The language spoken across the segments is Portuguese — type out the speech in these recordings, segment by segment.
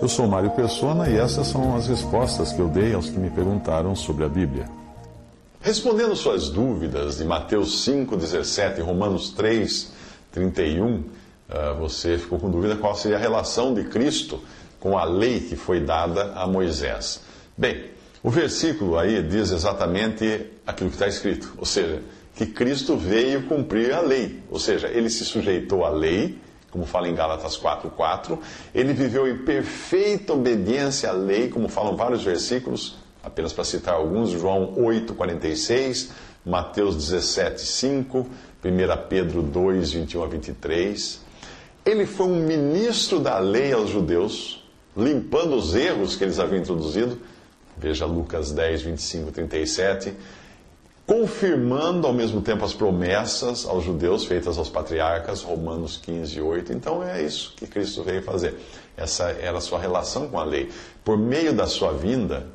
Eu sou Mário Persona e essas são as respostas que eu dei aos que me perguntaram sobre a Bíblia. Respondendo suas dúvidas de Mateus 5:17 e Romanos 3 31, uh, você ficou com dúvida qual seria a relação de Cristo com a lei que foi dada a Moisés. Bem, o versículo aí diz exatamente aquilo que está escrito, ou seja, que Cristo veio cumprir a lei, ou seja, ele se sujeitou à lei, como fala em Gálatas 4:4, ele viveu em perfeita obediência à lei, como falam vários versículos, apenas para citar alguns, João 8:46, Mateus 17:5, 1 Pedro 2, 21 a 23. Ele foi um ministro da lei aos judeus, limpando os erros que eles haviam introduzido. Veja Lucas 10, 25 37. Confirmando ao mesmo tempo as promessas aos judeus feitas aos patriarcas, Romanos 15, 8. Então é isso que Cristo veio fazer. Essa era a sua relação com a lei. Por meio da sua vinda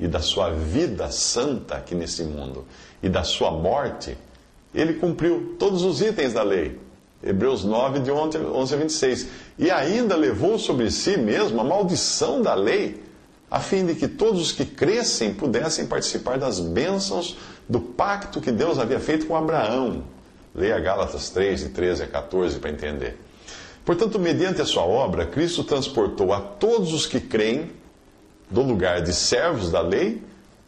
e da sua vida santa aqui nesse mundo e da sua morte, ele cumpriu todos os itens da lei. Hebreus 9, de 11 a 26. E ainda levou sobre si mesmo a maldição da lei, a fim de que todos os que crescem pudessem participar das bênçãos do pacto que Deus havia feito com Abraão. Leia Gálatas 3, de 13 a 14 para entender. Portanto, mediante a sua obra, Cristo transportou a todos os que creem do lugar de servos da lei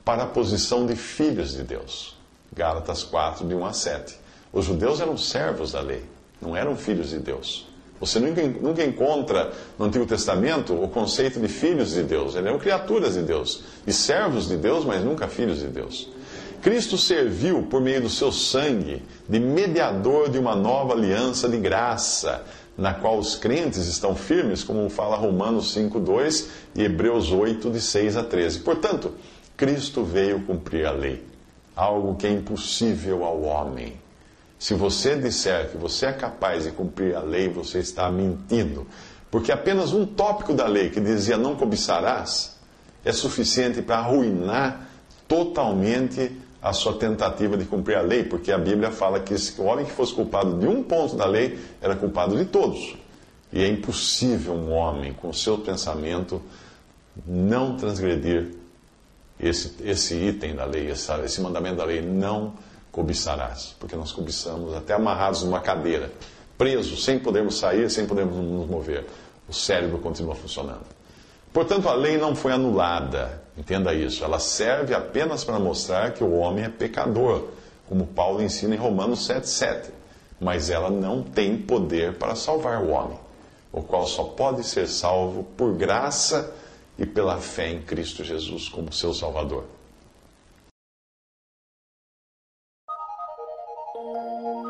para a posição de filhos de Deus. Gálatas 4, de 1 a 7. Os judeus eram servos da lei, não eram filhos de Deus. Você nunca, nunca encontra no Antigo Testamento o conceito de filhos de Deus. Eles eram criaturas de Deus e servos de Deus, mas nunca filhos de Deus. Cristo serviu, por meio do seu sangue, de mediador de uma nova aliança de graça, na qual os crentes estão firmes, como fala Romanos 5,2 e Hebreus 8, de 6 a 13. Portanto, Cristo veio cumprir a lei algo que é impossível ao homem. Se você disser que você é capaz de cumprir a lei, você está mentindo. Porque apenas um tópico da lei que dizia não cobiçarás é suficiente para arruinar totalmente a sua tentativa de cumprir a lei, porque a Bíblia fala que o homem que fosse culpado de um ponto da lei era culpado de todos. E é impossível um homem, com seu pensamento, não transgredir esse, esse item da lei, esse, mandamento da lei, não cobiçarás, porque nós cobiçamos até amarrados numa cadeira, presos, sem podermos sair, sem podermos nos mover. O cérebro continua funcionando. Portanto, a lei não foi anulada, entenda isso. Ela serve apenas para mostrar que o homem é pecador, como Paulo ensina em Romanos 7,7. Mas ela não tem poder para salvar o homem, o qual só pode ser salvo por graça e pela fé em Cristo Jesus como seu Salvador. thank you